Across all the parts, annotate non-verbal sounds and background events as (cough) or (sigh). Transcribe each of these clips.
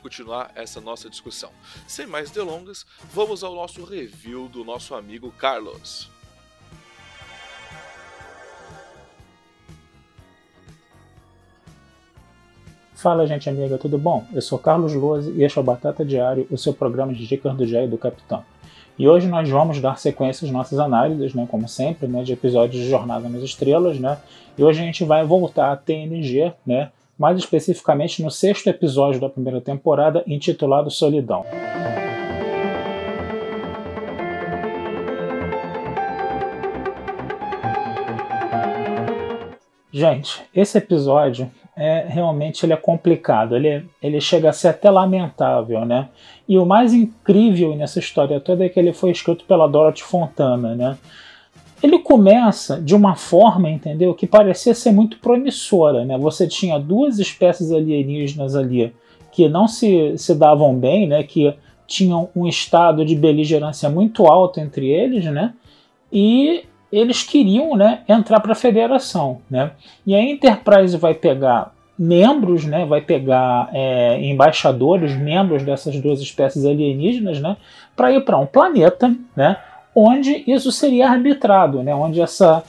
continuar essa nossa discussão. Sem mais delongas, vamos ao nosso review do nosso amigo Carlos. Fala, gente amiga, tudo bom? Eu sou Carlos Lose e este é o Batata Diário, o seu programa de dicas do Jair do Capitão. E hoje nós vamos dar sequência às nossas análises, né, como sempre, né, de episódios de Jornada nas Estrelas, né? E hoje a gente vai voltar a TNG, né? Mais especificamente no sexto episódio da primeira temporada, intitulado Solidão. Gente, esse episódio é realmente ele é complicado, ele, ele chega a ser até lamentável, né? E o mais incrível nessa história toda é que ele foi escrito pela Dorothy Fontana, né? Ele começa de uma forma, entendeu, que parecia ser muito promissora, né? Você tinha duas espécies alienígenas ali que não se, se davam bem, né? Que tinham um estado de beligerância muito alto entre eles, né? E eles queriam né, entrar para a federação. Né? E a Enterprise vai pegar membros, né, vai pegar é, embaixadores, membros dessas duas espécies alienígenas, né, para ir para um planeta, né, onde isso seria arbitrado, né, onde essa,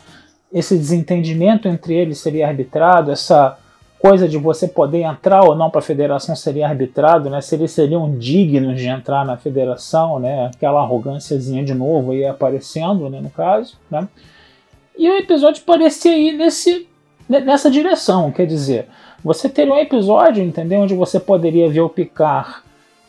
esse desentendimento entre eles seria arbitrado, essa coisa de você poder entrar ou não para a federação seria arbitrado, né? Se eles seriam dignos de entrar na federação, né? Aquela arrogânciazinha de novo aí aparecendo, né? No caso, né? E o episódio parecia ir nesse, nessa direção, quer dizer, você teria um episódio, entendeu? Onde você poderia ver o Picard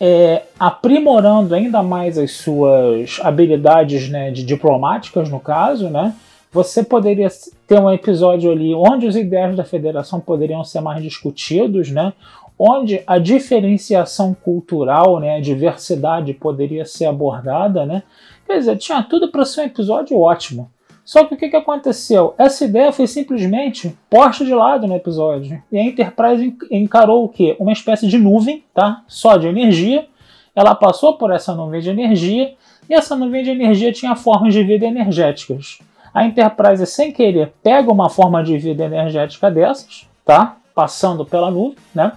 é, aprimorando ainda mais as suas habilidades né, de diplomáticas, no caso, né? Você poderia ter um episódio ali onde os ideais da federação poderiam ser mais discutidos, né? onde a diferenciação cultural, né, a diversidade poderia ser abordada, né? Quer dizer, tinha tudo para ser um episódio ótimo. Só que o que, que aconteceu? Essa ideia foi simplesmente posta de lado no episódio. E a Enterprise encarou o quê? Uma espécie de nuvem, tá? Só de energia. Ela passou por essa nuvem de energia e essa nuvem de energia tinha formas de vida energéticas a Enterprise, sem querer, pega uma forma de vida energética dessas, tá? Passando pela nuvem, né?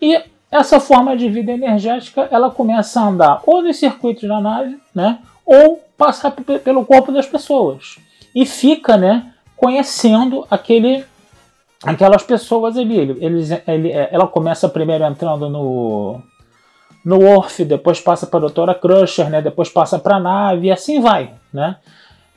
E essa forma de vida energética, ela começa a andar ou nos circuitos da nave, né? Ou passar pelo corpo das pessoas. E fica, né? Conhecendo aquele aquelas pessoas ali. Eles, ele, é, ela começa primeiro entrando no no Worf, depois passa para a Doutora Crusher, né? Depois passa para a nave e assim vai, né?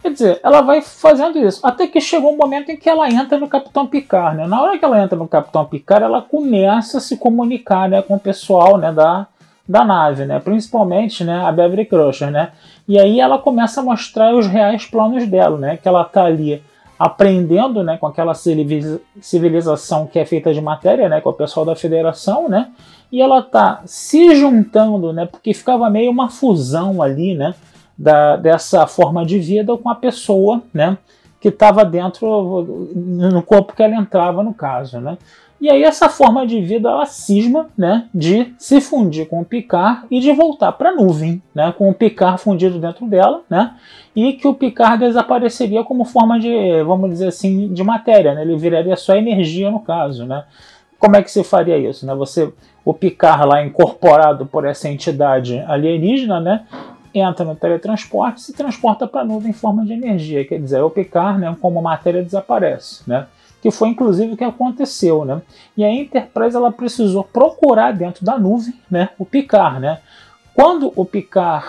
Quer dizer, ela vai fazendo isso. Até que chegou um momento em que ela entra no Capitão Picard. Né? Na hora que ela entra no Capitão Picard, ela começa a se comunicar né, com o pessoal né, da, da nave, né? principalmente né, a Beverly Crusher. Né? E aí ela começa a mostrar os reais planos dela, né? que ela está ali aprendendo né, com aquela civilização que é feita de matéria, né, com o pessoal da federação, né, e ela está se juntando, né, porque ficava meio uma fusão ali, né, da, dessa forma de vida com a pessoa né, que estava dentro, no corpo que ela entrava, no caso. Né? E aí essa forma de vida ela cisma né, de se fundir com o Picard e de voltar para a nuvem, né, com o Picard fundido dentro dela, né, e que o Picard desapareceria como forma de, vamos dizer assim, de matéria, né, ele viraria só energia no caso. Né. Como é que se faria isso? Né? Você, o Picard lá incorporado por essa entidade alienígena, né, entra no teletransporte se transporta para a nuvem em forma de energia, quer dizer, o Picard, né, como matéria desaparece, né? Que foi inclusive o que aconteceu, né? E a Enterprise ela precisou procurar dentro da nuvem, né, o Picard, né? Quando o Picard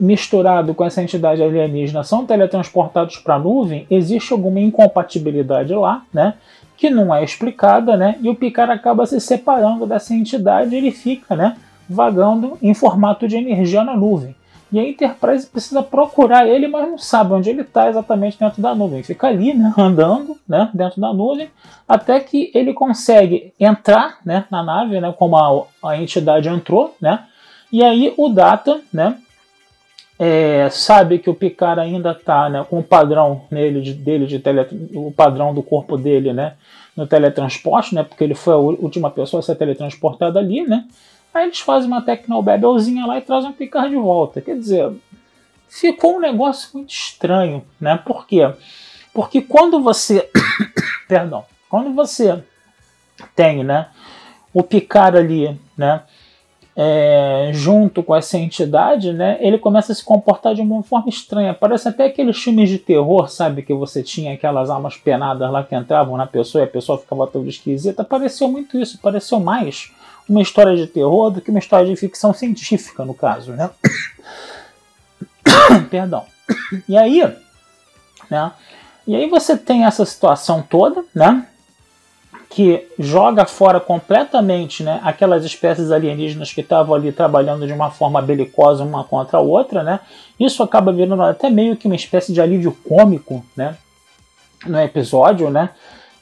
misturado com essa entidade alienígena são teletransportados para a nuvem, existe alguma incompatibilidade lá, né? que não é explicada, né? E o Picard acaba se separando dessa entidade, ele fica, né, vagando em formato de energia na nuvem. E a Enterprise precisa procurar ele, mas não sabe onde ele está exatamente dentro da nuvem. Fica ali, né, (laughs) andando, né, dentro da nuvem, até que ele consegue entrar, né, na nave, né, como a, a entidade entrou, né. E aí o Data, né, é, sabe que o Picard ainda está né, com o padrão nele de, dele de tele, o padrão do corpo dele, né, no teletransporte, né, porque ele foi a última pessoa a ser teletransportada ali, né. Aí eles fazem uma Tecnobabelzinha lá e trazem o Picard de volta. Quer dizer, ficou um negócio muito estranho, né? Por quê? Porque quando você, (coughs) perdão, quando você tem, né, o Picard ali, né, é, junto com essa entidade, né, ele começa a se comportar de uma forma estranha. Parece até aqueles filmes de terror, sabe? Que você tinha aquelas almas penadas lá que entravam na pessoa e a pessoa ficava toda esquisita. Pareceu muito isso, pareceu mais uma história de terror do que uma história de ficção científica, no caso, né? (coughs) Perdão. E aí, né? E aí você tem essa situação toda, né? que joga fora completamente né, aquelas espécies alienígenas que estavam ali trabalhando de uma forma belicosa uma contra a outra, né? Isso acaba virando até meio que uma espécie de alívio cômico, né? No episódio, né?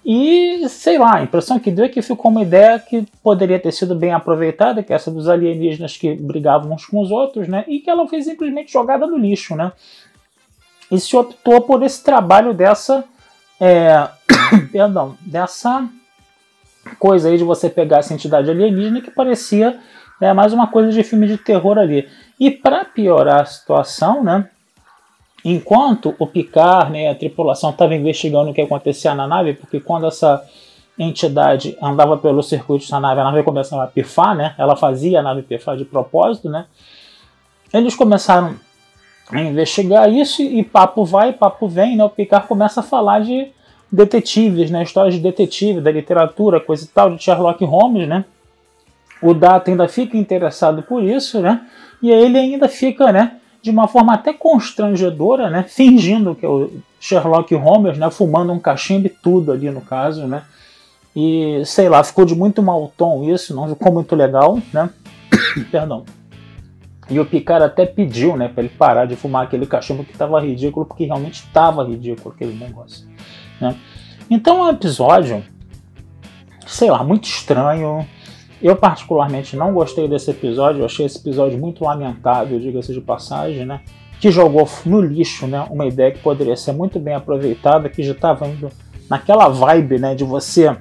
E sei lá, a impressão que deu é que ficou uma ideia que poderia ter sido bem aproveitada, que é essa dos alienígenas que brigavam uns com os outros, né? E que ela foi simplesmente jogada no lixo, né? E se optou por esse trabalho dessa. É, (coughs) perdão, dessa coisa aí de você pegar essa entidade alienígena que parecia né, mais uma coisa de filme de terror ali. E para piorar a situação, né, enquanto o Picard, né, a tripulação estava investigando o que acontecia na nave, porque quando essa entidade andava pelo circuito da nave, a nave começava a pifar, né, ela fazia a nave pifar de propósito, né, eles começaram a investigar isso e papo vai, papo vem, né, o Picard começa a falar de detetives, né, histórias de detetive, da literatura, coisa e tal, de Sherlock Holmes, né? O Data ainda fica interessado por isso, né? E aí ele ainda fica, né, de uma forma até constrangedora, né, (laughs) fingindo que é o Sherlock Holmes, né, fumando um cachimbo e tudo ali no caso, né? E sei lá, ficou de muito mau tom isso, não ficou muito legal, né? (coughs) Perdão. E o Picard até pediu, né, para ele parar de fumar aquele cachimbo que estava ridículo, porque realmente estava ridículo aquele negócio. Né? Então é um episódio, sei lá, muito estranho. Eu particularmente não gostei desse episódio, eu achei esse episódio muito lamentável, diga-se de passagem, né? Que jogou no lixo, né? Uma ideia que poderia ser muito bem aproveitada, que já estava indo naquela vibe, né? De você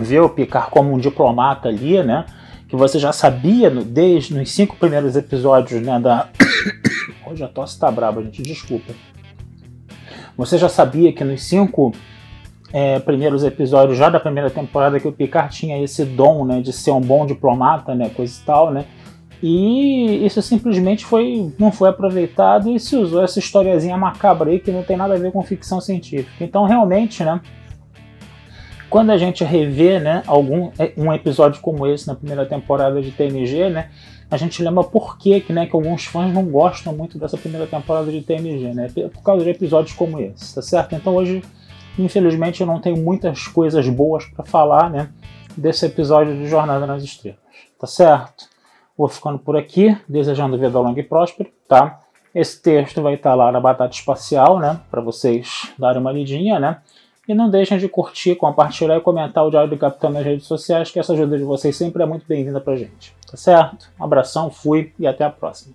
ver o Picard como um diplomata ali, né? Que você já sabia desde nos cinco primeiros episódios, né? Da (coughs) hoje a tosse tá braba, gente, desculpa você já sabia que nos cinco é, primeiros episódios, já da primeira temporada, que o Picard tinha esse dom né, de ser um bom diplomata, né, coisa e tal, né? E isso simplesmente foi, não foi aproveitado e se usou essa historiazinha macabra aí que não tem nada a ver com ficção científica. Então, realmente, né? Quando a gente revê né, algum, é, um episódio como esse na primeira temporada de TNG, né, a gente lembra por que, né, que alguns fãs não gostam muito dessa primeira temporada de TNG, né? Por causa de episódios como esse, tá certo? Então hoje, infelizmente, eu não tenho muitas coisas boas para falar, né, desse episódio de Jornada nas Estrelas, tá certo? Vou ficando por aqui, desejando vida longa e próspera, tá? Esse texto vai estar lá na Batata Espacial, né, para vocês darem uma lidinha, né? E não deixem de curtir, compartilhar e comentar o Diário do Capitão nas redes sociais, que essa ajuda de vocês sempre é muito bem-vinda pra gente. Tá certo? Um abração, fui e até a próxima.